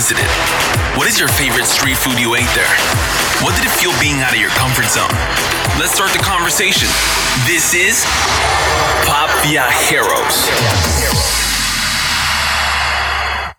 visited? What is your favorite street food you ate there? What did it feel being out of your comfort zone? Let's start the conversation. This is Pop Viajeros.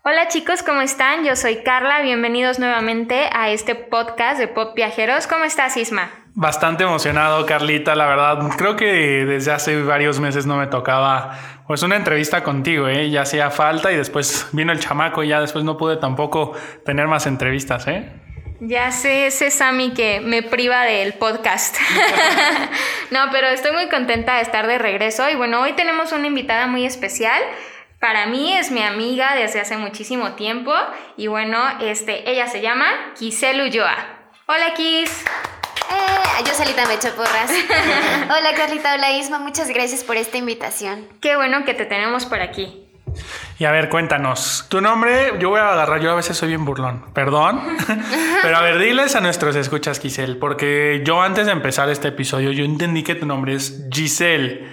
Hola chicos, ¿cómo están? Yo soy Carla, bienvenidos nuevamente a este podcast de Pop Viajeros. ¿Cómo estás, Isma? Bastante emocionado, Carlita, la verdad. Creo que desde hace varios meses no me tocaba pues una entrevista contigo, ¿eh? Ya hacía falta y después vino el chamaco y ya después no pude tampoco tener más entrevistas, ¿eh? Ya sé, ese Sammy que me priva del podcast. no, pero estoy muy contenta de estar de regreso y bueno, hoy tenemos una invitada muy especial. Para mí es mi amiga desde hace muchísimo tiempo y bueno, este, ella se llama Kisel Ulloa. Hola Kis. Eh, yo solita me echo porras. hola Carlita, hola Isma, muchas gracias por esta invitación. Qué bueno que te tenemos por aquí. Y a ver, cuéntanos, tu nombre, yo voy a agarrar, yo a veces soy bien burlón, perdón, pero a ver, diles a nuestros escuchas, Giselle, porque yo antes de empezar este episodio, yo entendí que tu nombre es Giselle.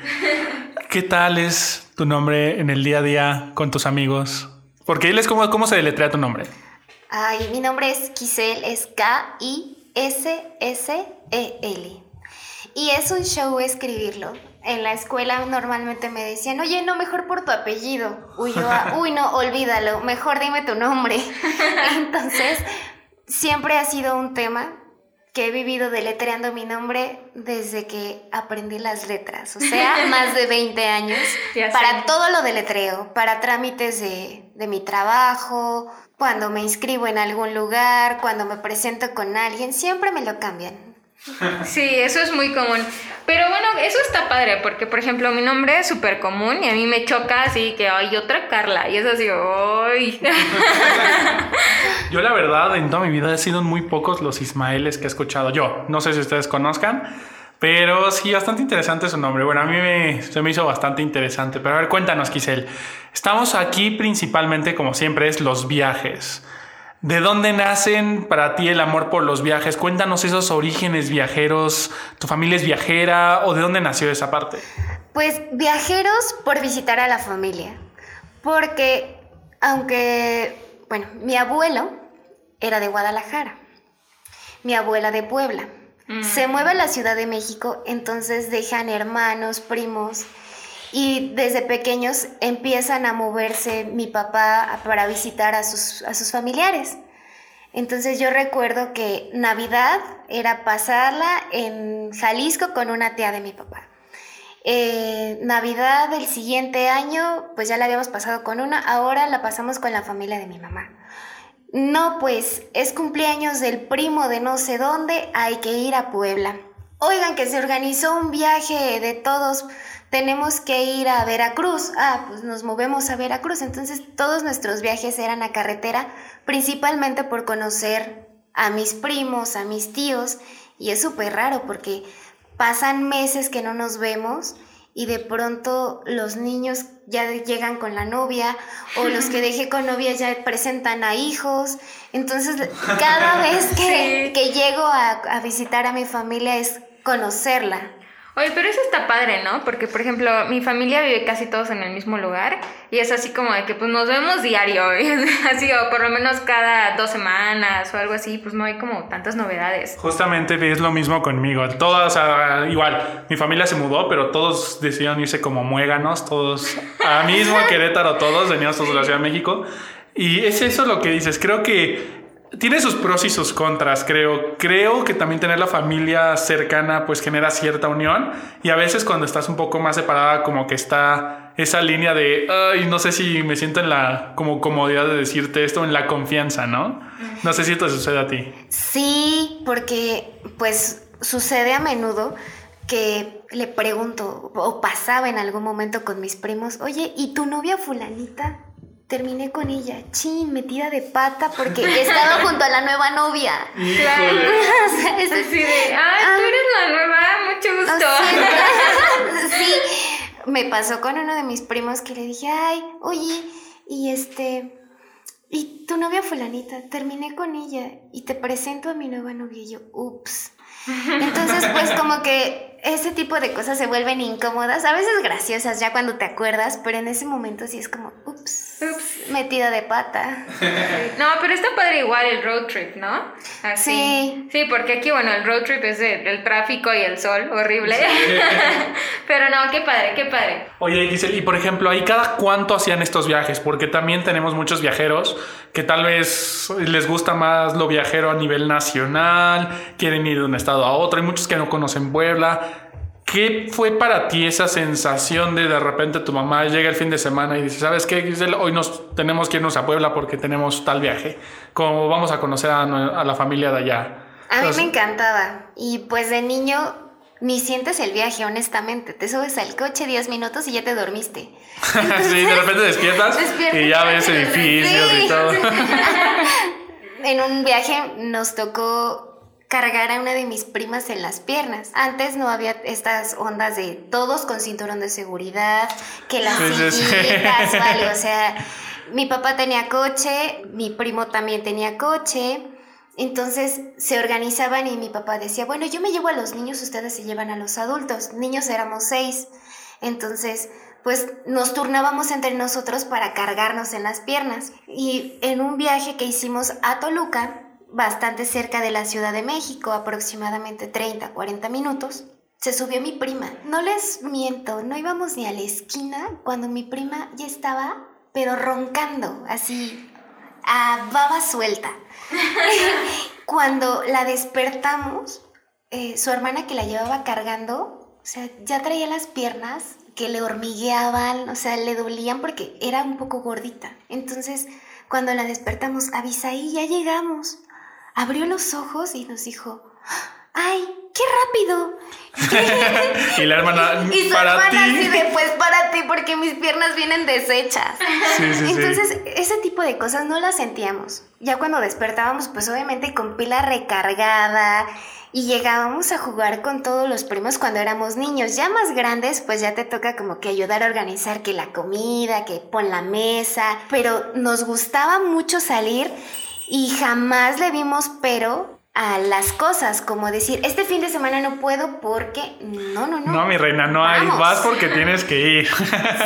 ¿Qué tal es tu nombre en el día a día con tus amigos? Porque diles cómo, cómo se deletrea tu nombre. Ay, mi nombre es Giselle, es K-I-S-S-E-L. Y es un show escribirlo. En la escuela normalmente me decían, oye, no, mejor por tu apellido. Uy, yo, uy, no, olvídalo, mejor dime tu nombre. Entonces, siempre ha sido un tema que he vivido deletreando mi nombre desde que aprendí las letras, o sea, más de 20 años, para todo lo deletreo, para trámites de, de mi trabajo, cuando me inscribo en algún lugar, cuando me presento con alguien, siempre me lo cambian. Sí, eso es muy común. Pero bueno, eso está padre, porque por ejemplo mi nombre es súper común y a mí me choca así que hay otra Carla y es así, ¡ay! Yo la verdad en toda mi vida he sido muy pocos los Ismaeles que he escuchado yo. No sé si ustedes conozcan, pero sí, bastante interesante su nombre. Bueno, a mí me, se me hizo bastante interesante. Pero a ver, cuéntanos, Giselle. Estamos aquí principalmente, como siempre, es los viajes. ¿De dónde nacen para ti el amor por los viajes? Cuéntanos esos orígenes viajeros. ¿Tu familia es viajera o de dónde nació esa parte? Pues viajeros por visitar a la familia. Porque aunque, bueno, mi abuelo era de Guadalajara, mi abuela de Puebla. Se mueve a la Ciudad de México, entonces dejan hermanos, primos, y desde pequeños empiezan a moverse mi papá para visitar a sus, a sus familiares. Entonces yo recuerdo que Navidad era pasarla en Jalisco con una tía de mi papá. Eh, Navidad del siguiente año, pues ya la habíamos pasado con una, ahora la pasamos con la familia de mi mamá. No, pues es cumpleaños del primo de no sé dónde, hay que ir a Puebla. Oigan, que se organizó un viaje de todos tenemos que ir a Veracruz. Ah, pues nos movemos a Veracruz. Entonces todos nuestros viajes eran a carretera, principalmente por conocer a mis primos, a mis tíos. Y es súper raro porque pasan meses que no nos vemos y de pronto los niños ya llegan con la novia o los que dejé con novia ya presentan a hijos. Entonces cada vez que, que llego a, a visitar a mi familia es conocerla. Oye, pero eso está padre, ¿no? Porque, por ejemplo, mi familia vive casi todos en el mismo lugar y es así como de que pues nos vemos diario, así o por lo menos cada dos semanas o algo así, pues no hay como tantas novedades. Justamente es lo mismo conmigo. Todas, igual, mi familia se mudó, pero todos decidieron irse como muéganos, todos a mismo Querétaro, todos veníamos todos de la Ciudad de México. Y es eso lo que dices. Creo que tiene sus pros y sus contras, creo. Creo que también tener la familia cercana pues genera cierta unión y a veces cuando estás un poco más separada como que está esa línea de, ay, no sé si me siento en la como comodidad de decirte esto, en la confianza, ¿no? No sé si esto sucede a ti. Sí, porque pues sucede a menudo que le pregunto o pasaba en algún momento con mis primos, oye, ¿y tu novia fulanita? Terminé con ella, chin, metida de pata porque estaba junto a la nueva novia. Claro. es así de, ay, tú eres la nueva, mucho gusto. sí, me pasó con uno de mis primos que le dije, ay, oye, y este, y tu novia fulanita, terminé con ella y te presento a mi nueva novia y yo, ups. Entonces, pues como que ese tipo de cosas se vuelven incómodas, a veces graciosas ya cuando te acuerdas, pero en ese momento sí es como, ups. Ups, metida de pata. No, pero está padre igual el road trip, ¿no? Así. Sí. Sí, porque aquí, bueno, el road trip es el, el tráfico y el sol, horrible. pero no, qué padre, qué padre. Oye, Giselle, y por ejemplo, ¿ahí cada cuánto hacían estos viajes? Porque también tenemos muchos viajeros que tal vez les gusta más lo viajero a nivel nacional, quieren ir de un estado a otro, hay muchos que no conocen Puebla. ¿Qué fue para ti esa sensación de de repente tu mamá llega el fin de semana y dice, ¿sabes qué, Giselle? Hoy nos tenemos que irnos a Puebla porque tenemos tal viaje. Como vamos a conocer a, a la familia de allá. A mí me encantaba. Y pues de niño ni sientes el viaje, honestamente. Te subes al coche 10 minutos y ya te dormiste. sí, de repente despiertas y ya ves edificios y todo. En un viaje nos tocó cargar a una de mis primas en las piernas. Antes no había estas ondas de todos con cinturón de seguridad, que las Sí, sí, sí. sillitas, vale, o sea, mi papá tenía coche, mi primo también tenía coche. Entonces se organizaban y mi papá decía, bueno, yo me llevo a los niños, ustedes se llevan a los adultos. Niños éramos seis. Entonces, pues nos turnábamos entre nosotros para cargarnos en las piernas. Y en un viaje que hicimos a Toluca, bastante cerca de la Ciudad de México, aproximadamente 30, 40 minutos, se subió mi prima. No les miento, no íbamos ni a la esquina cuando mi prima ya estaba, pero roncando, así, a baba suelta. Cuando la despertamos, eh, su hermana que la llevaba cargando, o sea, ya traía las piernas que le hormigueaban, o sea, le dolían porque era un poco gordita. Entonces, cuando la despertamos, Avisaí, ya llegamos. Abrió los ojos y nos dijo, ¡ay, qué rápido! Y la hermana, Y su para hermana ti. así de, pues para ti, porque mis piernas vienen deshechas. Sí, sí, sí. Entonces, ese tipo de cosas no las sentíamos. Ya cuando despertábamos, pues obviamente con pila recargada y llegábamos a jugar con todos los primos cuando éramos niños. Ya más grandes, pues ya te toca como que ayudar a organizar que la comida, que pon la mesa, pero nos gustaba mucho salir y jamás le vimos pero a las cosas, como decir, este fin de semana no puedo porque no, no, no. No, mi reina, no hay. Vas porque tienes que ir.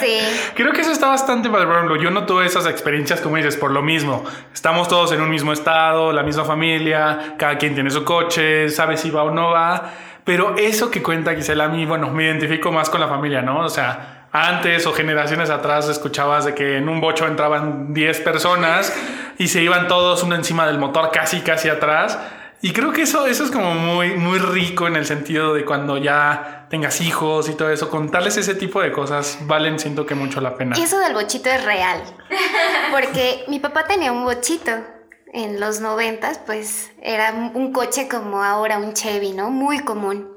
Sí. Creo que eso está bastante padre, por ejemplo. Yo no tuve esas experiencias, como dices, por lo mismo. Estamos todos en un mismo estado, la misma familia, cada quien tiene su coche, sabe si va o no va. Pero eso que cuenta Gisela a mí, bueno, me identifico más con la familia, ¿no? O sea, antes o generaciones atrás escuchabas de que en un bocho entraban 10 personas y se iban todos uno encima del motor, casi, casi atrás. Y creo que eso, eso es como muy, muy rico en el sentido de cuando ya tengas hijos y todo eso. Contarles ese tipo de cosas valen, siento que mucho la pena. Y eso del bochito es real. Porque mi papá tenía un bochito. En los noventas, pues era un coche como ahora un Chevy, ¿no? Muy común.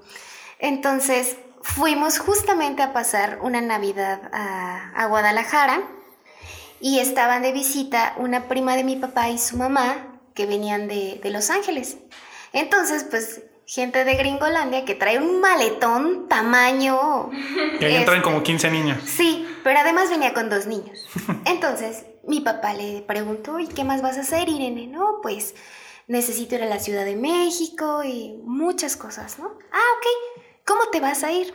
Entonces fuimos justamente a pasar una Navidad a, a Guadalajara y estaban de visita una prima de mi papá y su mamá que venían de, de Los Ángeles. Entonces, pues gente de Gringolandia que trae un maletón tamaño... Y ahí entran este, como 15 niños. Sí, pero además venía con dos niños. Entonces, mi papá le preguntó, ¿y qué más vas a hacer, Irene? No, pues necesito ir a la Ciudad de México y muchas cosas, ¿no? Ah, ok. ¿Cómo te vas a ir?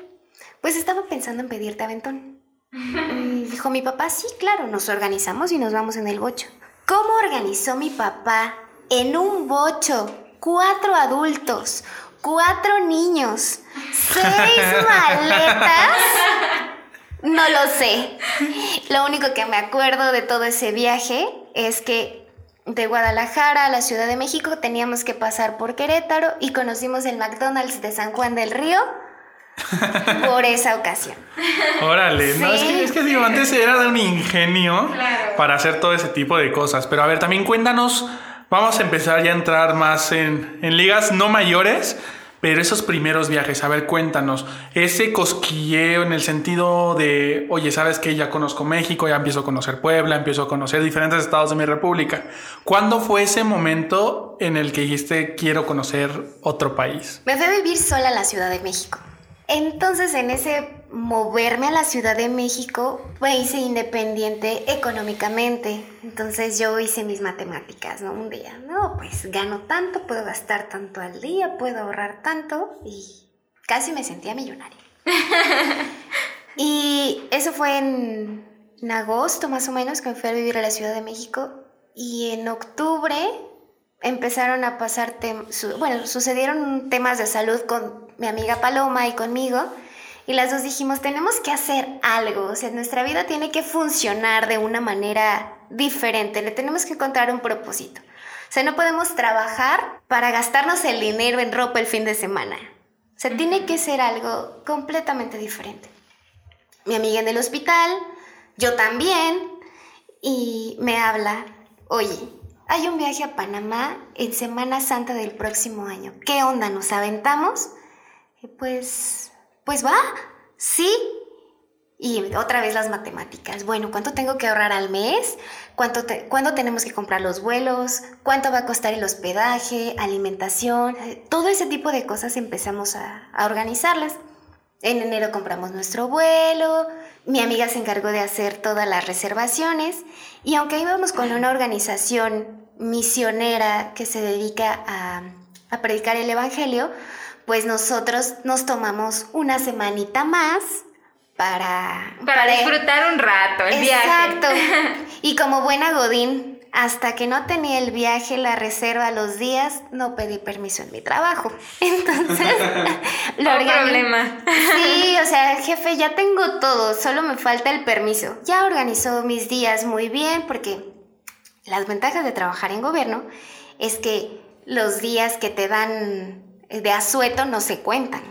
Pues estaba pensando en pedirte aventón. Y dijo mi papá, sí, claro, nos organizamos y nos vamos en el bocho. ¿Cómo organizó mi papá en un bocho? Cuatro adultos, cuatro niños, seis maletas. No lo sé. Lo único que me acuerdo de todo ese viaje es que de Guadalajara a la Ciudad de México teníamos que pasar por Querétaro y conocimos el McDonald's de San Juan del Río por esa ocasión. Órale, no, es Sí. que, es que digo, antes era de un ingenio Claro. para hacer todo ese tipo de cosas. Pero a ver, también cuéntanos, vamos a empezar ya a entrar más en, en ligas no mayores, pero esos primeros viajes, a ver, cuéntanos, ese cosquilleo en el sentido de, oye, ¿sabes que Ya conozco México, ya empiezo a conocer Puebla, empiezo a conocer diferentes estados de mi república. ¿Cuándo fue ese momento en el que dijiste, quiero conocer otro país? Me fui a vivir sola a la Ciudad de México. Entonces, en ese moverme a la Ciudad de México, me hice independiente económicamente. Entonces, yo hice mis matemáticas, ¿no? Un día, no, pues gano tanto, puedo gastar tanto al día, puedo ahorrar tanto y casi me sentía millonaria. y eso fue en en agosto más o menos que me fui a vivir a la Ciudad de México y en octubre empezaron a pasar, bueno, sucedieron temas de salud con mi amiga Paloma y conmigo y las dos dijimos, tenemos que hacer algo, o sea, nuestra vida tiene que funcionar de una manera diferente, le tenemos que encontrar un propósito. O sea, no podemos trabajar para gastarnos el dinero en ropa el fin de semana. O sea, tiene que ser algo completamente diferente. Mi amiga en el hospital, yo también, y me habla, oye, hay un viaje a Panamá en Semana Santa del próximo año. ¿Qué onda? ¿Nos aventamos? Pues, pues va, sí. Y otra vez las matemáticas. Bueno, ¿cuánto tengo que ahorrar al mes? ¿Cuánto ¿Cuándo tenemos que comprar los vuelos? ¿Cuánto va a costar el hospedaje, alimentación? Todo ese tipo de cosas empezamos a, organizarlas. En enero compramos nuestro vuelo, mi amiga se encargó de hacer todas las reservaciones y aunque íbamos con una organización misionera que se dedica a predicar el Evangelio, pues nosotros nos tomamos una semanita más para, para, disfrutar un rato el viaje. Exacto. Y como buena Godín, hasta que no tenía el viaje, la reserva, los días, no pedí permiso en mi trabajo. Entonces, lo problema. Sí, o sea, jefe, ya tengo todo, solo me falta el permiso. Ya organizó mis días muy bien porque las ventajas de trabajar en gobierno es que los días que te dan de asueto no se cuentan.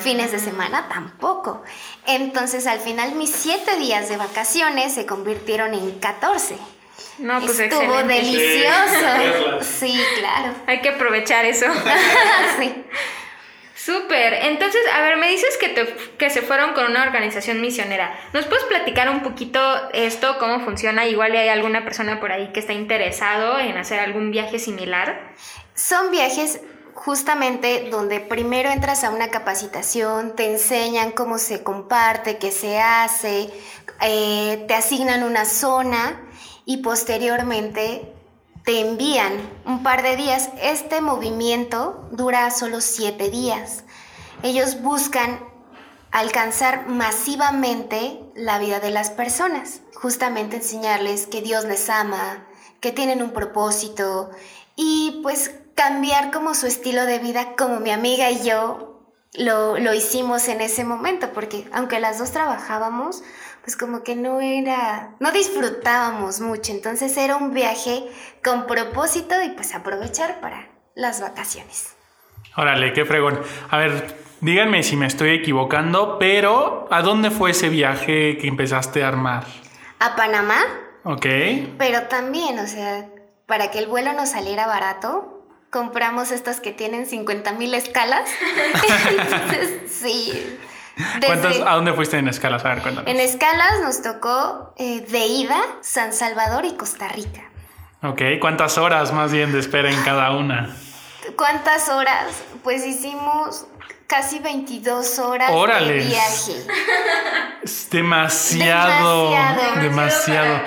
Fines de semana tampoco. Entonces al final mis siete días de vacaciones se convirtieron en 14. No, pues Estuvo delicioso. Sí, claro. Hay que aprovechar eso. sí. Súper. Entonces, a ver, me dices que, te, que se fueron con una organización misionera. ¿Nos puedes platicar un poquito esto, cómo funciona? Igual hay alguna persona por ahí que está interesado en hacer algún viaje similar. Son viajes justamente donde primero entras a una capacitación, te enseñan cómo se comparte, qué se hace, eh, te asignan una zona y posteriormente te envían un par de días. Este movimiento dura solo siete días. Ellos buscan alcanzar masivamente la vida de las personas, justamente enseñarles que Dios les ama, que tienen un propósito y pues cambiar como su estilo de vida como mi amiga y yo lo, lo, hicimos en ese momento, porque aunque las dos trabajábamos, pues como que no era, no disfrutábamos mucho, entonces era un viaje con propósito y pues aprovechar para las vacaciones. Órale, qué fregón. A ver, díganme si me estoy equivocando, pero ¿a dónde fue ese viaje que empezaste a armar? A Panamá. Ok. Pero también, o sea, para que el vuelo nos saliera barato, compramos estas que tienen 50 mil escalas. sí. ¿A dónde fuiste en escalas? A ver, cuéntanos. En escalas nos tocó eh, de ida San Salvador y Costa Rica. Ok, ¿cuántas horas más bien de espera en cada una? ¿Cuántas horas? Pues hicimos casi 22 horas de viaje. Es demasiado. Demasiado.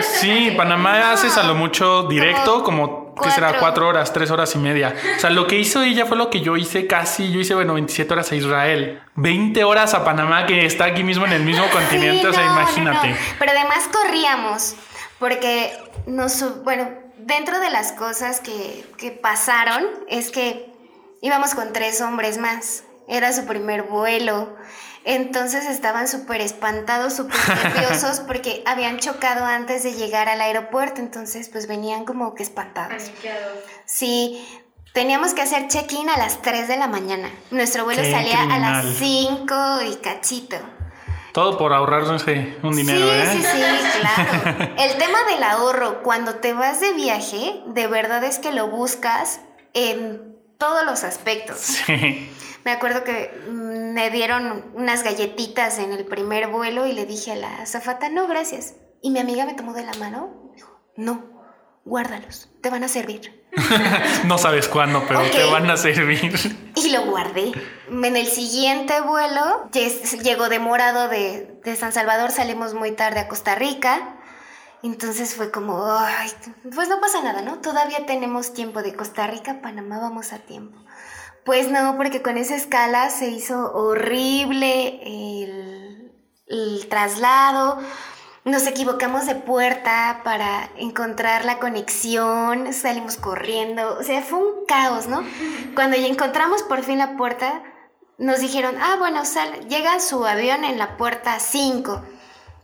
sí, Panamá haces a lo mucho directo, como, ¿qué será? Cuatro horas, tres horas y media. O sea, lo que hizo ella fue lo que yo hice casi. Yo hice, bueno, 27 horas a Israel. 20 horas a Panamá, que está aquí mismo en el mismo continente. o sea, imagínate. Pero además corríamos, porque nos, bueno, dentro de las cosas que, que pasaron es que Íbamos con tres hombres más. Era su primer vuelo. Entonces estaban súper espantados, súper nerviosos porque habían chocado antes de llegar al aeropuerto. Entonces pues venían como que espantados. Sí, teníamos que hacer check-in a las 3 de la mañana. Nuestro vuelo salía a las 5 y cachito. Todo por ahorrarse un dinero, sí, ¿eh? Sí, sí, claro. El tema del ahorro, cuando te vas de viaje, de verdad es que lo buscas en todos los aspectos. Sí. Me acuerdo que me dieron unas galletitas en el primer vuelo y le dije a la azafata, no, gracias. Y mi amiga me tomó de la mano, dijo, no, guárdalos, te van a servir. no sabes cuándo, pero te van a servir. Y lo guardé. En el siguiente vuelo, llegó demorado de, de San Salvador, salimos muy tarde a Costa Rica. Entonces fue como, ay, pues no pasa nada, ¿no? Todavía tenemos tiempo de Costa Rica, Panamá, vamos a tiempo. Pues no, porque con esa escala se hizo horrible el, traslado. nos equivocamos de puerta para encontrar la conexión, salimos corriendo, o sea, fue un caos, ¿no? Cuando ya encontramos por fin la puerta, nos dijeron, ah, bueno, sal, llega su avión en la puerta 5,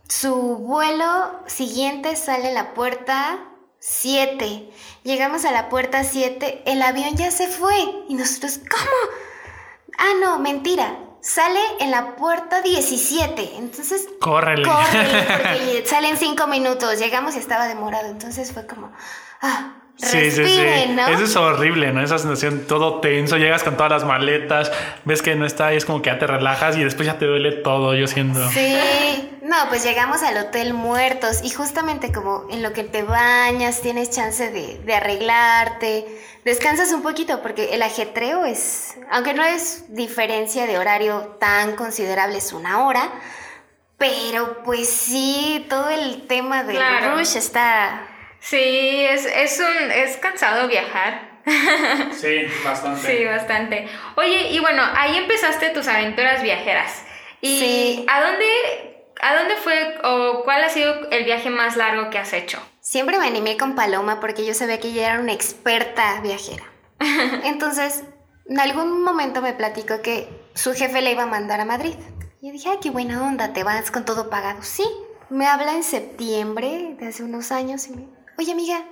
su vuelo siguiente sale en la puerta 7, llegamos a la puerta 7, el avión ya se fue y nosotros, ¿cómo? Ah, no, mentira, sale en la puerta 17. Entonces. Córrele. Córrele, porque salen cinco minutos. Llegamos y estaba demorado. Entonces fue como. Ah, Sí, sí, sí. Eso es horrible, ¿no? Esa sensación todo tenso, llegas con todas las maletas, ves que no está y es como que ya te relajas y después ya te duele todo, yo siento. Sí, no, pues llegamos al hotel muertos y justamente como en lo que te bañas, tienes chance de, de arreglarte, descansas un poquito porque el ajetreo es, aunque no es diferencia de horario tan considerable, es una hora. Pero pues sí, todo el tema del rush está Sí, es, es, un, es cansado viajar. Sí, bastante. Sí, bastante. Oye, y bueno, ahí empezaste tus aventuras viajeras. ¿Y a dónde, a dónde fue o cuál ha sido el viaje más largo que has hecho? Siempre me animé con Paloma porque yo sabía que ella era una experta viajera. Entonces, en algún momento me platicó que su jefe le iba a mandar a Madrid. Y yo dije, ay, qué buena onda, te vas con todo pagado. Sí, me habla en septiembre de hace unos años y me oye amiga,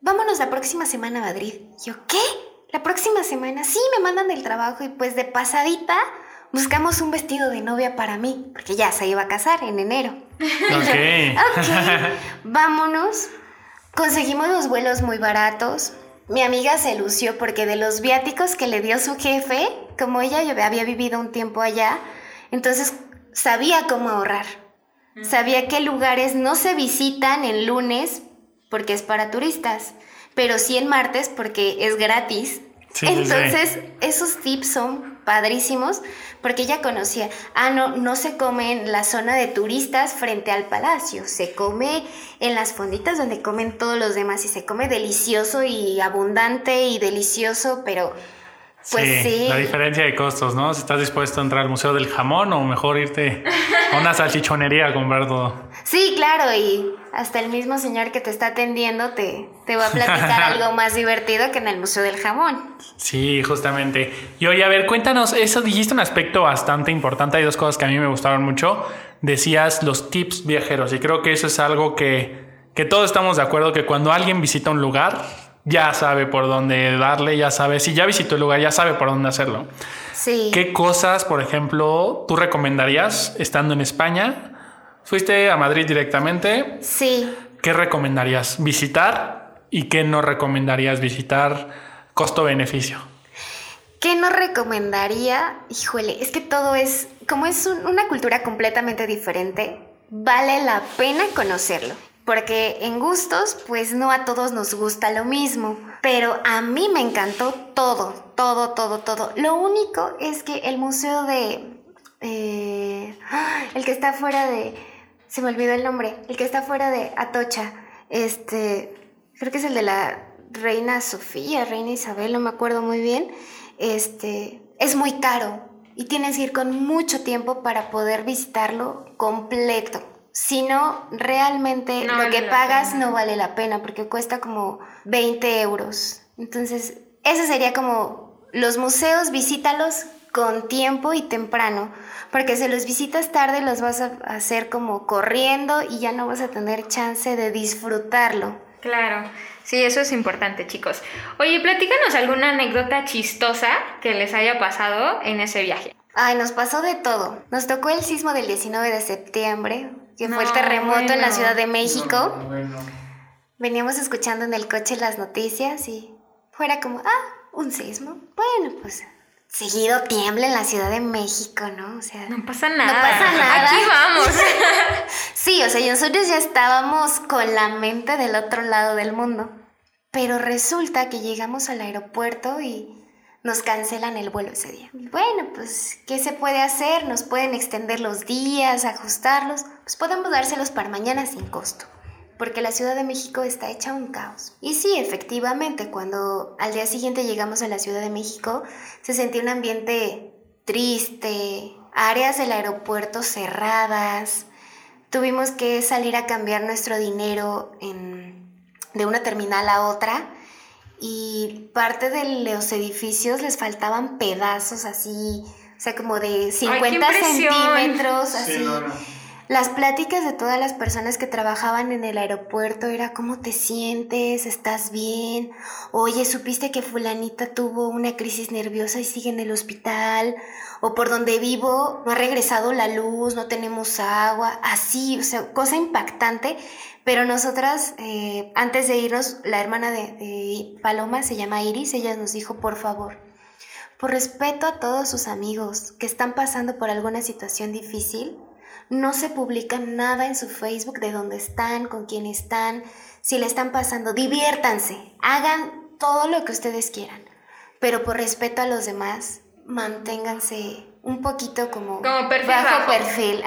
vámonos la próxima semana a Madrid. Yo, ¿qué? ¿La próxima semana? Sí, me mandan del trabajo y pues de pasadita buscamos un vestido de novia para mí, porque ya se iba a casar en enero. Ok. ok, vámonos. Conseguimos los vuelos muy baratos. Mi amiga se lució porque de los viáticos que le dio su jefe, como ella había vivido un tiempo allá, entonces sabía cómo ahorrar. Sabía qué lugares no se visitan el lunes porque es para turistas, pero sí en martes porque es gratis. Entonces, esos tips son padrísimos porque ella conocía, ah, no, no se come en la zona de turistas frente al palacio, se come en las fonditas donde comen todos los demás y se come delicioso y abundante y delicioso, pero pues sí, La diferencia de costos, ¿no? Si estás dispuesto a entrar al Museo del Jamón o mejor irte a una salchichonería a comprar todo. Sí, claro, y hasta el mismo señor que te está atendiendo te, te va a platicar algo más divertido que en el Museo del Jamón. Sí, justamente. Y oye, a ver, cuéntanos, eso dijiste un aspecto bastante importante, hay dos cosas que a mí me gustaron mucho. Decías los tips viajeros y creo que eso es algo que, que todos estamos de acuerdo que cuando alguien visita un lugar, ya sabe por dónde darle, ya sabe, si ya visitó el lugar, ya sabe por dónde hacerlo. Sí. ¿Qué cosas, por ejemplo, tú recomendarías estando en España? ¿Fuiste a Madrid directamente? Sí. ¿Qué recomendarías visitar y qué no recomendarías visitar costo-beneficio? ¿Qué no recomendaría? Híjole, es que todo es, como es una cultura completamente diferente, vale la pena conocerlo porque en gustos, pues no a todos nos gusta lo mismo, pero a mí me encantó todo, todo, todo, todo. Lo único es que el museo de... Eh, el que está fuera de... Se me olvidó el nombre, el que está fuera de Atocha, este, creo que es el de la reina Sofía, reina Isabel, no me acuerdo muy bien, este, es muy caro y tienes que ir con mucho tiempo para poder visitarlo completo sino realmente lo que pagas no vale la pena porque cuesta como 20 euros. Entonces, eso sería como los museos, visítalos con tiempo y temprano, porque si los visitas tarde los vas a hacer como corriendo y ya no vas a tener chance de disfrutarlo. Claro, sí, eso es importante, chicos. Oye, platícanos alguna anécdota chistosa que les haya pasado en ese viaje. Ay, nos pasó de todo. Nos tocó el sismo del 19 de septiembre, que fue el terremoto en la Ciudad de México. Veníamos escuchando en el coche las noticias y fuera como, ah, un sismo. Bueno, pues seguido tiembla en la Ciudad de México, ¿no? O sea, no pasa nada. No pasa nada. Aquí vamos. sí, o sea, nosotros ya estábamos con la mente del otro lado del mundo. Pero resulta que llegamos al aeropuerto y nos cancelan el vuelo ese día. Bueno, pues, ¿qué se puede hacer? Nos pueden extender los días, ajustarlos. Pues podemos dárselos para mañana sin costo. Porque la Ciudad de México está hecha un caos. Y sí, efectivamente, cuando al día siguiente llegamos a la Ciudad de México, se sentía un ambiente triste, áreas del aeropuerto cerradas, tuvimos que salir a cambiar nuestro dinero de una terminal a otra y parte de los edificios les faltaban pedazos así, o sea, como de 50 centímetros, así. Las pláticas de todas las personas que trabajaban en el aeropuerto era cómo te sientes, estás bien, oye, supiste que fulanita tuvo una crisis nerviosa y sigue en el hospital, o por donde vivo no ha regresado la luz, no tenemos agua, así, o sea, cosa impactante, pero nosotras, eh, antes de irnos, la hermana de, de Paloma se llama Iris, ella nos dijo, por favor, por respeto a todos sus amigos que están pasando por alguna situación difícil, no se publica nada en su Facebook de dónde están, con quién están, si le están pasando. Diviértanse, hagan todo lo que ustedes quieran, pero por respeto a los demás, manténganse un poquito como, bajo, perfil.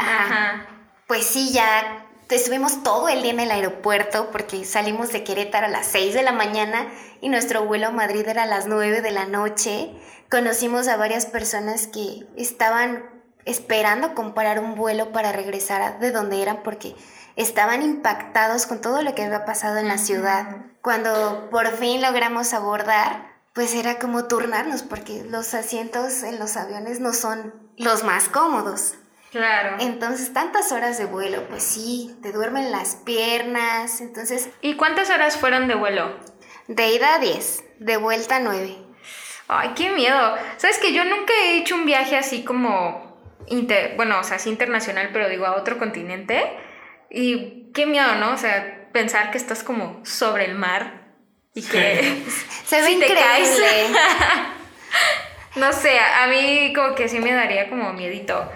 Pues sí, ya estuvimos todo el día en el aeropuerto porque salimos de Querétaro a las 6 de la mañana y nuestro vuelo a Madrid era a las 9 de la noche. Conocimos a varias personas que estaban esperando comprar un vuelo para regresar de donde eran porque estaban impactados con todo lo que había pasado en la ciudad. Cuando por fin logramos abordar, pues era como turnarnos porque los asientos en los aviones no son los más cómodos. Claro. Entonces, tantas horas de vuelo, pues sí, te duermen las piernas, entonces... ¿Y cuántas horas fueron de vuelo? De ida 10, de vuelta 9. Ay, qué miedo. Sabes que yo nunca he hecho un viaje así como bueno, o sea, es internacional, pero digo a otro continente. Y qué miedo, ¿no? O sea, pensar que estás como sobre el mar y que se ve increíble. no sé, a mí como que sí me daría como miedito.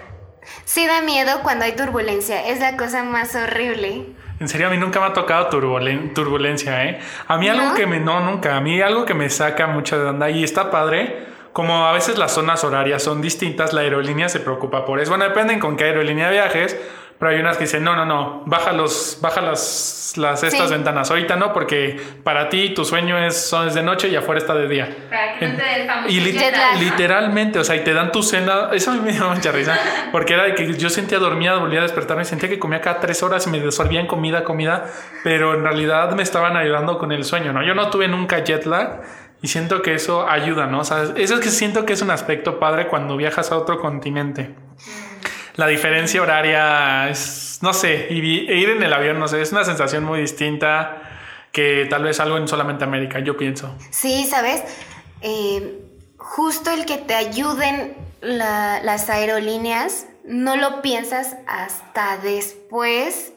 Sí da miedo cuando hay turbulencia, es la cosa más horrible. En serio, a mí nunca me ha tocado turbulencia, ¿eh? A mí algo que me... No, nunca. A mí algo que me saca mucho de onda y está padre como a veces las zonas horarias son distintas, la aerolínea se preocupa por eso. Bueno, dependen con qué aerolínea viajes, pero hay unas que dicen, no, no, no, baja, los, baja las, las estas ventanas. Ahorita no, porque para ti tu sueño es, son, de noche y afuera está de día. y literalmente, o sea, y te dan tu cena. Eso a mí me dio mucha risa, porque era de que yo sentía dormida, volvía a despertarme, sentía que comía cada tres horas y me desolvían comida, comida, pero en realidad me estaban ayudando con el sueño, ¿no? Yo no tuve nunca jet lag y siento que eso ayuda, ¿no? O sea, eso es que siento que es un aspecto padre cuando viajas a otro continente. La diferencia horaria es, no sé, y, e ir en el avión, no sé, es una sensación muy distinta que tal vez algo en solamente América, yo pienso. Sí, sabes, eh, justo el que te ayuden las aerolíneas, no lo piensas hasta después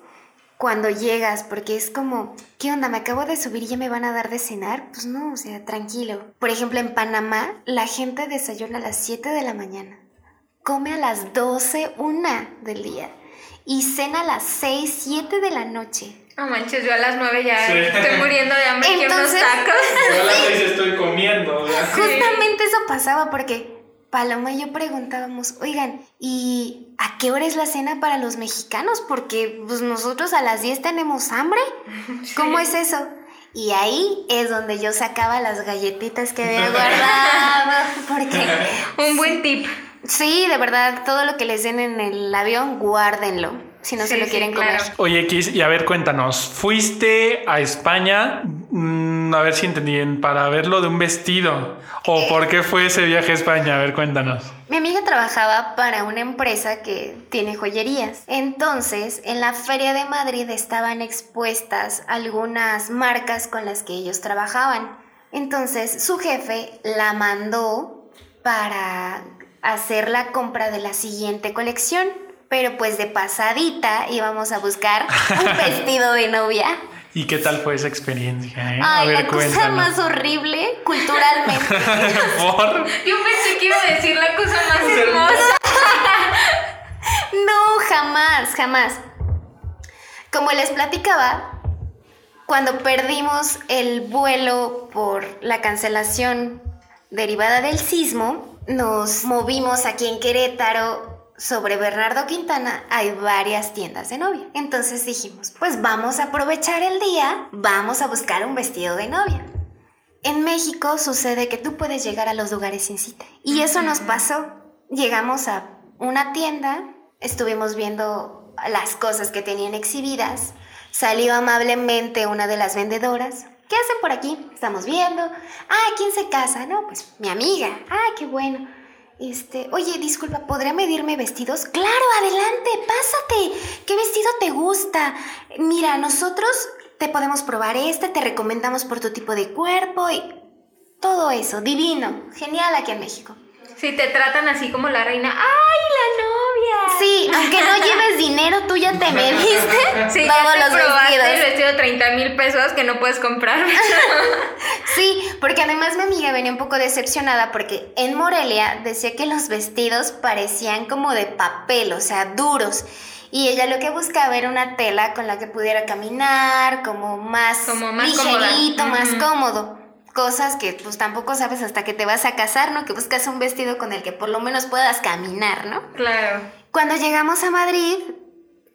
cuando llegas, porque es como, ¿qué onda? Me acabo de subir y ya me van a dar de cenar. Pues no, o sea, tranquilo. Por ejemplo, en Panamá, la gente desayuna a las 7 de la mañana, come a las 12, una del día y cena a las 6, 7 de la noche. No manches, yo a las 9 ya estoy muriendo de hambre, quiero unos tacos. Yo a las 6 estoy comiendo. Justamente eso pasaba porque Paloma y yo preguntábamos, oigan, ¿y a qué hora es la cena para los mexicanos? Porque pues, nosotros a las 10 tenemos hambre. ¿Cómo es eso? Y ahí es donde yo sacaba las galletitas que había guardado. Porque. Un buen tip. Sí, de verdad, todo lo que les den en el avión, guárdenlo. Si no se lo quieren comer. Oye, X, y a ver, cuéntanos. ¿Fuiste a España? Mm, a ver si entendí para verlo de un vestido. ¿O por qué fue ese viaje a España? A ver, cuéntanos. Mi amiga trabajaba para una empresa que tiene joyerías. Entonces, en la Feria de Madrid estaban expuestas algunas marcas con las que ellos trabajaban. Entonces, su jefe la mandó para hacer la compra de la siguiente colección. Pero pues de pasadita íbamos a buscar un vestido de novia. ¿Y qué tal fue esa experiencia? Eh? Ay, la cosa más horrible culturalmente. ¿Por? Yo pensé que iba a decir la cosa más hermosa. no, jamás, jamás. Como les platicaba, cuando perdimos el vuelo por la cancelación derivada del sismo, nos movimos aquí en Querétaro sobre Bernardo Quintana hay varias tiendas de novia. Entonces dijimos, pues vamos a aprovechar el día, vamos a buscar un vestido de novia. En México sucede que tú puedes llegar a los lugares sin cita. Y eso nos pasó. Llegamos a una tienda, estuvimos viendo las cosas que tenían exhibidas. Salió amablemente una de las vendedoras. ¿Qué hacen por aquí? Estamos viendo. Ah, ¿quién se casa? No, pues mi amiga. Ah, qué bueno. Este, oye, disculpa, ¿podría medirme vestidos? Claro, adelante, pásate. ¿Qué vestido te gusta? Mira, nosotros te podemos probar este, te recomendamos por tu tipo de cuerpo y todo eso, divino, genial aquí en México. Si te tratan así como la reina, ¡ay, la Sí, aunque no lleves dinero, tú ya te mediste Sí, todos ya te los vestidos. el vestido de 30 mil pesos que no puedes comprar. Sí, porque además mi amiga venía un poco decepcionada porque en Morelia decía que los vestidos parecían como de papel, o sea, duros. Y ella lo que buscaba era una tela con la que pudiera caminar, como más, Como más ligerito, cómoda. más cómodo. Cosas que pues tampoco sabes hasta que te vas a casar, ¿no? Que buscas un vestido con el que por lo menos puedas caminar, ¿no? claro. Cuando llegamos a Madrid,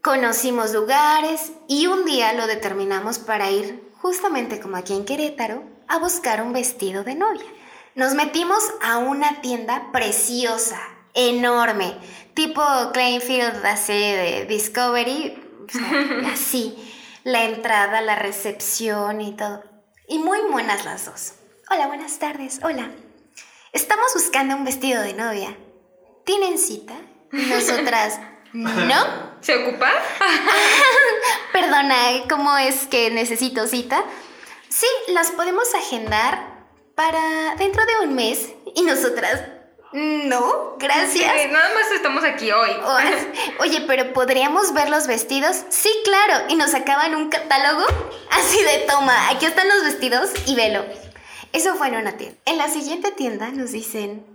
conocimos lugares y un día lo determinamos para ir, justamente como aquí en Querétaro, a buscar un vestido de novia. Nos metimos a una tienda preciosa, enorme, tipo Kleinfield, así de Discovery, o sea, así. La entrada, la recepción y todo. Y muy buenas las dos. Hola, buenas tardes. Hola. Estamos buscando un vestido de novia. ¿Tienen cita? Nosotras, no. ¿Se ocupa? Perdona, ¿cómo es que necesito cita? Sí, las podemos agendar para dentro de un mes. Y nosotras, no, gracias. Sí, nada más estamos aquí hoy. Oye, pero ¿podríamos ver los vestidos? Sí, claro. Y nos sacaban un catálogo así de toma. Aquí están los vestidos y velo. Eso fue en una tienda. En la siguiente tienda nos dicen,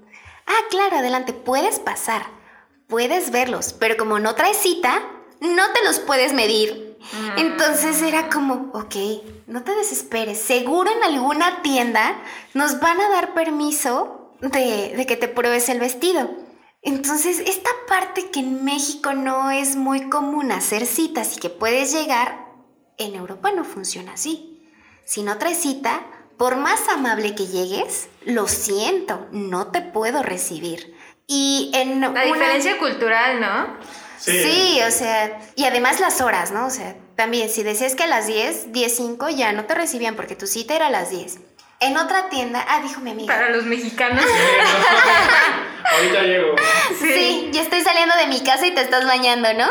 ah, claro, adelante, puedes pasar. Puedes verlos, pero como no traes cita, no te los puedes medir. Entonces era como, ok, no te desesperes. Seguro en alguna tienda nos van a dar permiso de, de que te pruebes el vestido. Entonces, esta parte que en México no es muy común hacer citas y que puedes llegar, en Europa no funciona así. Si no traes cita, por más amable que llegues, lo siento, no te puedo recibir. Y en La una- diferencia cultural, ¿no? Sí. o sea, y además las horas, ¿no? O sea, también si decías que a las 10, 10.05 ya no te recibían porque tu cita era a las 10. En otra tienda, ah, dijo mi amiga. Para los mexicanos. Ahorita llego. Sí, ya estoy saliendo de mi casa y te estás bañando, ¿no?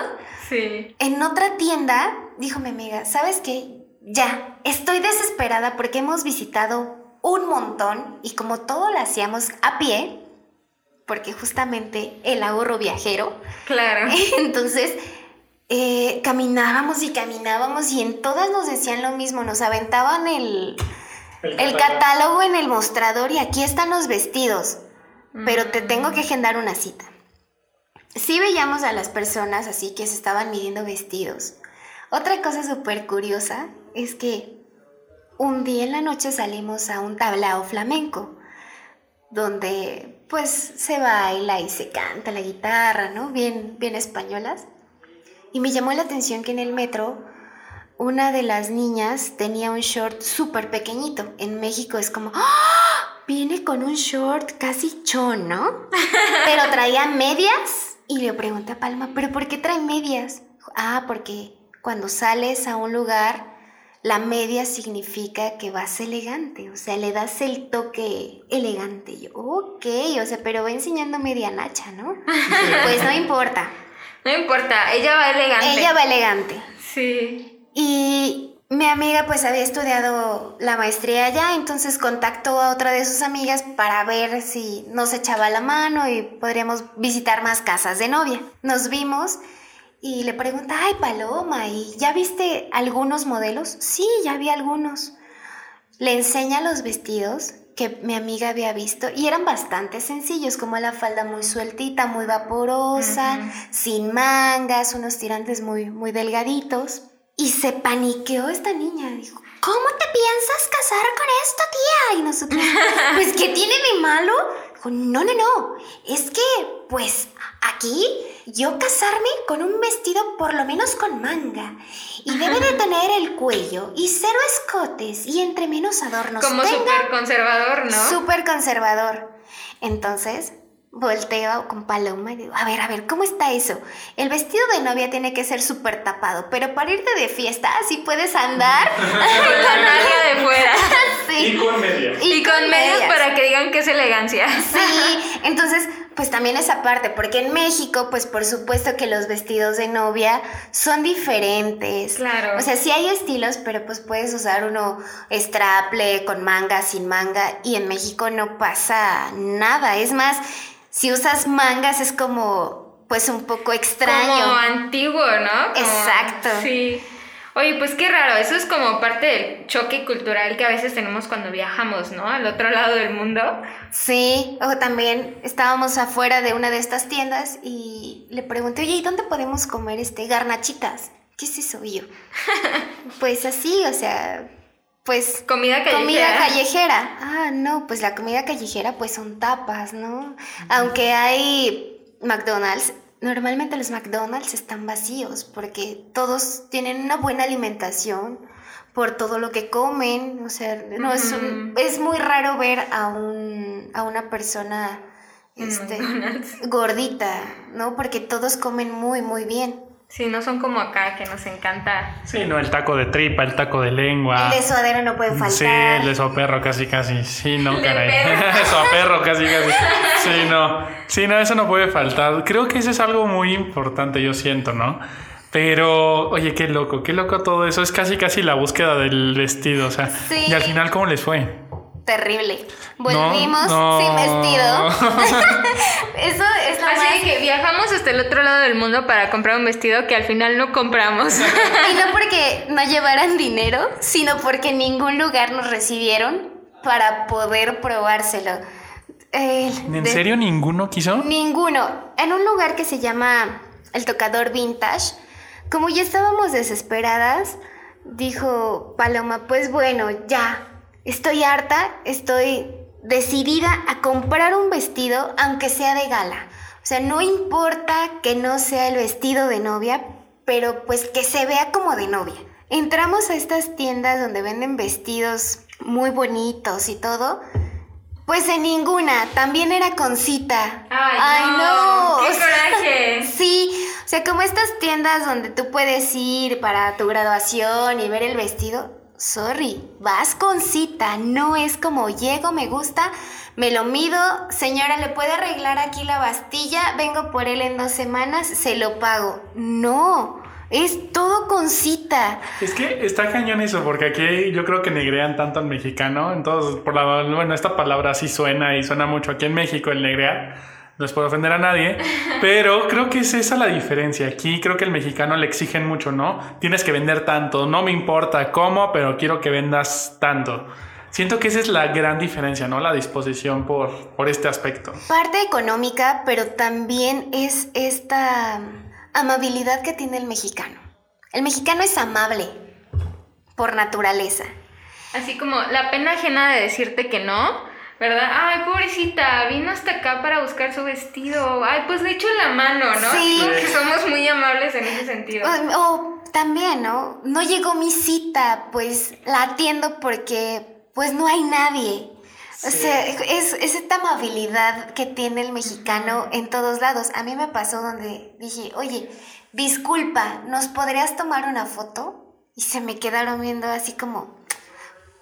Sí. En otra tienda, dijo mi amiga, ¿sabes qué? Ya, estoy desesperada porque hemos visitado un montón y como todo lo hacíamos a pie, porque justamente el ahorro viajero, Claro. entonces eh, caminábamos y caminábamos y en todas nos decían lo mismo, nos aventaban el, el catálogo en el mostrador y aquí están los vestidos, pero te tengo que agendar una cita. Sí veíamos a las personas así que se estaban midiendo vestidos. Otra cosa súper curiosa es que un día en la noche salimos a un tablao flamenco, donde pues se baila y se canta la guitarra, ¿no? Bien, bien españolas. Y me llamó la atención que en el metro una de las niñas tenía un short súper pequeñito. En México es como, ¡Ah! Viene con un short casi chon, ¿no? Pero traía medias. Y le pregunté a Palma, ¿pero por qué trae medias? Ah, porque cuando sales a un lugar, la media significa que vas elegante. O sea, le das el toque elegante. Yo, ok, o sea, pero va enseñando media nacha, ¿no? Pues no importa. No importa, ella va elegante. Ella va elegante. Sí. Y mi amiga pues había estudiado la maestría allá, entonces contactó a otra de sus amigas para ver si nos echaba la mano y podríamos visitar más casas de novia. Nos vimos y le pregunta, ay Paloma, ¿y ya viste algunos modelos? Sí, ya vi algunos. Le enseña los vestidos que mi amiga había visto y eran bastante sencillos, como la falda muy sueltita, muy vaporosa, sin mangas, unos tirantes muy, muy delgaditos. Y se paniqueó esta niña. Dijo, ¿cómo te piensas casar con esto, tía? Y nosotros, pues, ¿qué tiene de malo? Dijo, no, no, no. Es que, pues, aquí yo casarme con un vestido por lo menos con manga. Y debe de tener el cuello y cero escotes y entre menos adornos Como súper conservador, ¿no? Súper conservador. Entonces, volteo con Paloma y digo, a ver, a ver, ¿cómo está eso? El vestido de novia tiene que ser súper tapado, pero para irte de fiesta, así puedes andar. con la nalga de fuera. sí. Y con medias. Y, con medias para que digan que es elegancia. Sí, entonces, pues también esa parte, porque en México, pues por supuesto que los vestidos de novia son diferentes. Claro. O sea, sí hay estilos, pero pues puedes usar uno straple, con manga, sin manga, y en México no pasa nada. Es más, si usas mangas es como, pues un poco extraño. Como antiguo, ¿no? Como- Exacto. Sí. Oye, pues qué raro, eso es como parte del choque cultural que a veces tenemos cuando viajamos, ¿no? Al otro lado del mundo. Sí, o también estábamos afuera de una de estas tiendas y le pregunté, oye, ¿y dónde podemos comer este garnachitas? ¿Qué es eso? Y yo, pues así, o sea, pues Comida callejera. comida callejera. Ah, no, pues la comida callejera pues son tapas, ¿no? Aunque hay McDonald's, normalmente los McDonald's están vacíos porque todos tienen una buena alimentación por todo lo que comen, o sea, no es un- es muy raro ver a un a una persona este McDonald's. gordita, ¿no? Porque todos comen muy muy bien. Sí, no son como acá que nos encanta. Sí, no, el taco de tripa, el taco de lengua. El de suadero no puede faltar. Sí, el de perro casi casi. Sí, no, caray. perro. perro casi casi. Sí, no. Sí, no, eso no puede faltar. Creo que eso es algo muy importante, yo siento, ¿no? Pero, oye, qué loco, qué loco todo eso. Es casi casi la búsqueda del vestido, o sea. Sí. Y al final, ¿cómo les fue? Terrible. Volvimos no. sin vestido. Eso es lo Así más de que viajamos hasta el otro lado del mundo para comprar un vestido que al final no compramos. Y no porque no llevaran dinero, sino porque en ningún lugar nos recibieron para poder probárselo. Eh, ¿En de- serio ninguno quiso? Ninguno. En un lugar que se llama el Tocador Vintage, como ya estábamos desesperadas, dijo Paloma, pues bueno, ya, estoy harta, estoy decidida a comprar un vestido, aunque sea de gala. O sea, no importa que no sea el vestido de novia, pero pues que se vea como de novia. Entramos a estas tiendas donde venden vestidos muy bonitos y todo. Pues en ninguna, también era con cita. Ay, no, qué o sea, coraje. Sí, o sea, como estas tiendas donde tú puedes ir para tu graduación y ver el vestido. Sorry, vas con cita, no es como llego, me gusta, me lo mido, señora, ¿le puede arreglar aquí la bastilla? Vengo por él en dos semanas, se lo pago. No, es todo con cita. Es que está cañón eso, porque aquí yo creo que negrean tanto al mexicano. Entonces, por la, bueno, esta palabra sí suena y suena mucho aquí en México el negrear. No es por ofender a nadie, pero creo que es esa la diferencia. Aquí creo que el mexicano le exigen mucho, ¿no? Tienes que vender tanto, no me importa cómo, pero quiero que vendas tanto. Siento que esa es la gran diferencia, ¿no? La disposición por, por este aspecto. Parte económica, pero también es esta amabilidad que tiene el mexicano. El mexicano es amable por naturaleza. Así como la pena ajena de decirte que no, ¿verdad? Ay, pobrecita, vino hasta acá para buscar su vestido. Ay, pues le echo la mano, ¿no? Sí. Como que somos muy amables en ese sentido. O, o también, ¿no? No llegó mi cita, pues la atiendo porque pues no hay nadie. O sea, es, es esta amabilidad que tiene el mexicano en todos lados. A mí me pasó donde dije, oye, disculpa, ¿nos podrías tomar una foto? Y se me quedaron viendo así como,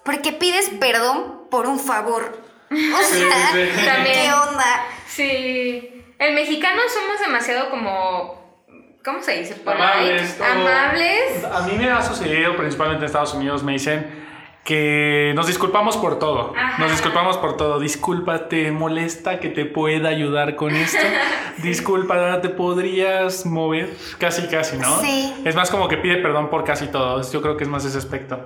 porque pides perdón por un favor. O sea, sí, sí. También. ¿qué onda? Sí. El mexicano somos demasiado como. ¿Cómo se dice? Polite, todo. Amables. A mí me ha sucedido, principalmente en Estados Unidos, me dicen que nos disculpamos por todo. Ajá. Nos disculpamos por todo. Disculpa, ¿te molesta que te pueda ayudar con esto? Disculpa, ¿te podrías mover? Casi, casi, ¿no? Sí. Es más como que pide perdón por casi todo. Yo creo que es más ese aspecto.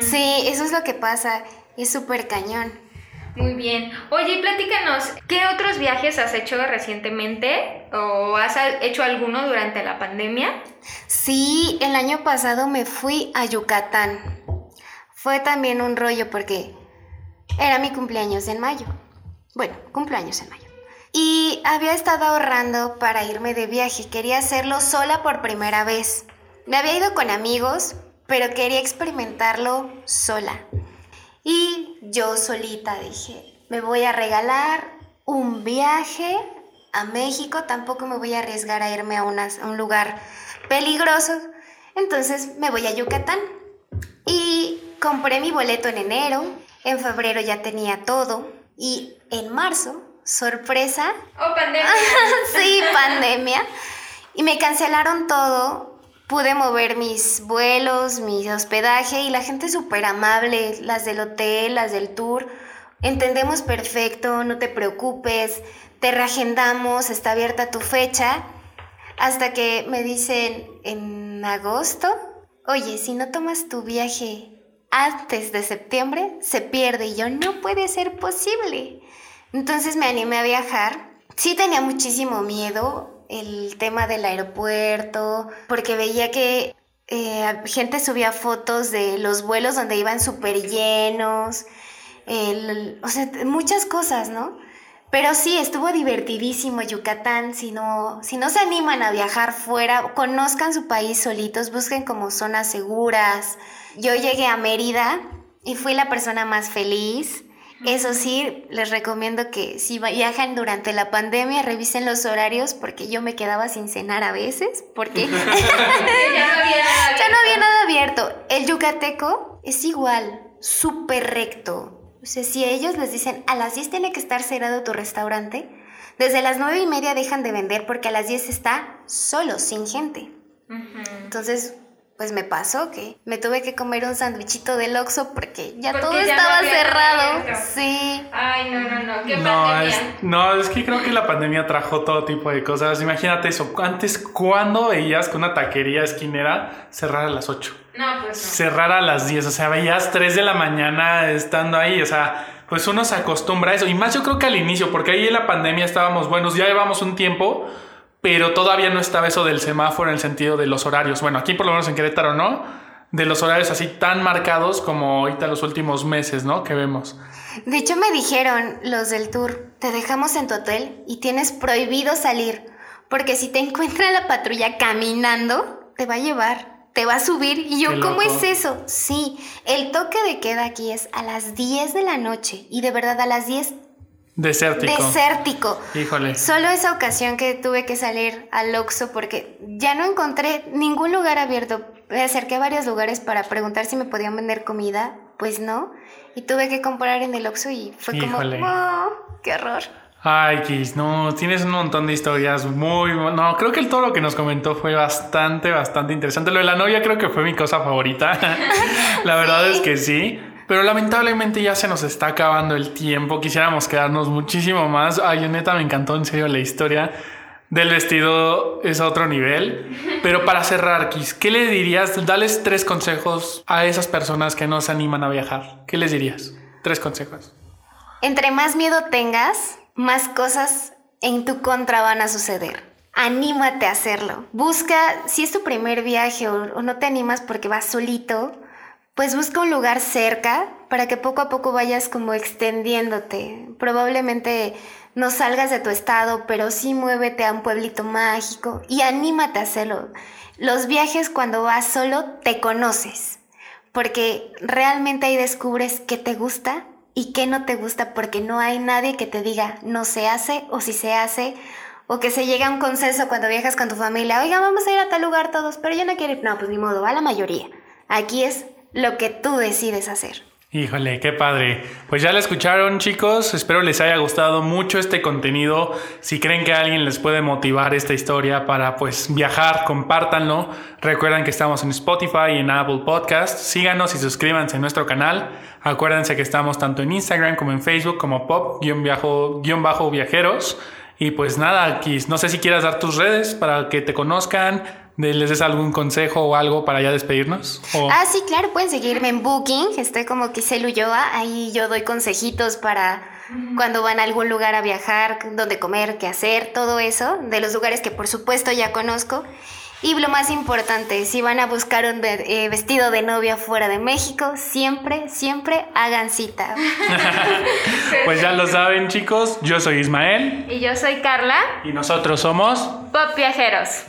Sí, eso es lo que pasa. Es súper cañón. Muy bien. Oye, platícanos, ¿qué otros viajes has hecho recientemente? ¿O has hecho alguno durante la pandemia? Sí, el año pasado me fui a Yucatán. Fue también un rollo porque era mi cumpleaños en mayo. Bueno, cumpleaños en mayo. Y había estado ahorrando para irme de viaje. Quería hacerlo sola por primera vez. Me había ido con amigos, pero quería experimentarlo sola. Y yo solita dije, me voy a regalar un viaje a México, tampoco me voy a arriesgar a irme a, a un lugar peligroso, entonces me voy a Yucatán. Y compré mi boleto en enero, en febrero ya tenía todo y en marzo, sorpresa. Oh, pandemia. sí, pandemia. Y me cancelaron todo. Pude mover mis vuelos, mi hospedaje y la gente súper amable, las del hotel, las del tour. Entendemos perfecto, no te preocupes, te reagendamos, está abierta tu fecha. Hasta que me dicen en agosto, oye, si no tomas tu viaje antes de septiembre, se pierde. Y yo, no puede ser posible. Entonces me animé a viajar. Sí tenía muchísimo miedo el tema del aeropuerto, porque veía que eh, gente subía fotos de los vuelos donde iban súper llenos, o sea, muchas cosas, ¿no? Pero sí, estuvo divertidísimo Yucatán. Si no, si no se animan a viajar fuera, conozcan su país solitos, busquen como zonas seguras. Yo llegué a Mérida y fui la persona más feliz. Eso sí, les recomiendo que si viajan durante la pandemia, revisen los horarios porque yo me quedaba sin cenar a veces, porque ya, no había nada ya no había nada abierto. El yucateco es igual, súper recto o sea, si ellos les dicen a las 10 tiene que estar cerrado tu restaurante, desde las 9 y media dejan de vender porque a las 10 está solo, sin gente. Entonces, pues me pasó que me tuve que comer un sandwichito del Oxxo porque ya todo estaba cerrado. Sí. Ay, no, no, no. ¿Qué No pandemia? es, no, es que creo que la pandemia trajo todo tipo de cosas. Imagínate eso. Antes, ¿cuándo veías que una taquería esquinera cerrara a las 8? No, pues no. Cerrara a las 10. O sea, veías 3 de la mañana estando ahí. O sea, pues uno se acostumbra a eso. Y más yo creo que al inicio, porque ahí en la pandemia estábamos buenos, ya llevamos un tiempo, pero todavía no estaba eso del semáforo en el sentido de los horarios. Bueno, aquí por lo menos en Querétaro, ¿no? De los horarios así tan marcados como ahorita los últimos meses, ¿no? Que vemos. De hecho, me dijeron los del tour, te dejamos en tu hotel y tienes prohibido salir, porque si te encuentra la patrulla caminando, te va a llevar, te va a subir. Y yo, ¿cómo es eso? Sí, el toque de queda aquí es a las 10 de la noche y de verdad a las 10 Desértico. desértico. Híjole. Solo esa ocasión que tuve que salir al Oxxo porque ya no encontré ningún lugar abierto. Me acerqué a varios lugares para preguntar si me podían vender comida, pues no. Y tuve que comprar en el Oxxo y fue Híjole. como, ¡oh, qué horror! Ay, Kiss, no, tienes un montón de historias muy... No, creo que el todo lo que nos comentó fue bastante, bastante interesante. Lo de la novia creo que fue mi cosa favorita. la verdad es que sí. Pero lamentablemente ya se nos está acabando el tiempo. Quisiéramos quedarnos muchísimo más. Ay, neta, me encantó en serio la historia del vestido. Es a otro nivel. Pero para cerrar, Kiss, ¿qué le dirías? Dales tres consejos a esas personas que no se animan a viajar. ¿Qué les dirías? Tres consejos. Entre más miedo tengas, más cosas en tu contra van a suceder. Anímate a hacerlo. Busca, si es tu primer viaje o, o no te animas porque vas solito, pues busca un lugar cerca para que poco a poco vayas como extendiéndote. Probablemente no salgas de tu estado, pero sí muévete a un pueblito mágico y anímate a hacerlo. Los viajes cuando vas solo te conoces, porque realmente ahí descubres qué te gusta y qué no te gusta, porque no hay nadie que te diga no se hace o si se hace. O que se llegue a un consenso cuando viajas con tu familia, oiga, vamos a ir a tal lugar todos, pero yo no quiero ir. No, pues ni modo, va la mayoría. Aquí es lo que tú decides hacer. Híjole, qué padre. Pues ya la escucharon chicos, espero les haya gustado mucho este contenido. Si creen que alguien les puede motivar esta historia para pues viajar, compártanlo. Recuerden que estamos en Spotify y en Apple Podcast. Síganos y suscríbanse a nuestro canal. Acuérdense que estamos tanto en Instagram como en Facebook como pop-viajeros. Y pues nada, no sé si quieras dar tus redes para que te conozcan, les des algún consejo o algo para ya despedirnos. O- Ah, sí, claro, pueden seguirme en Booking. Estoy como Kisel Ulloa. Ahí yo doy consejitos para cuando van a algún lugar a viajar, dónde comer, qué hacer, todo eso. De los lugares que por supuesto ya conozco. Y lo más importante, si van a buscar un eh, vestido de novia fuera de México, siempre, siempre hagan cita. Pues ya lo saben chicos, yo soy Ismael Y yo soy Carla, y nosotros somos... Pop Viajeros.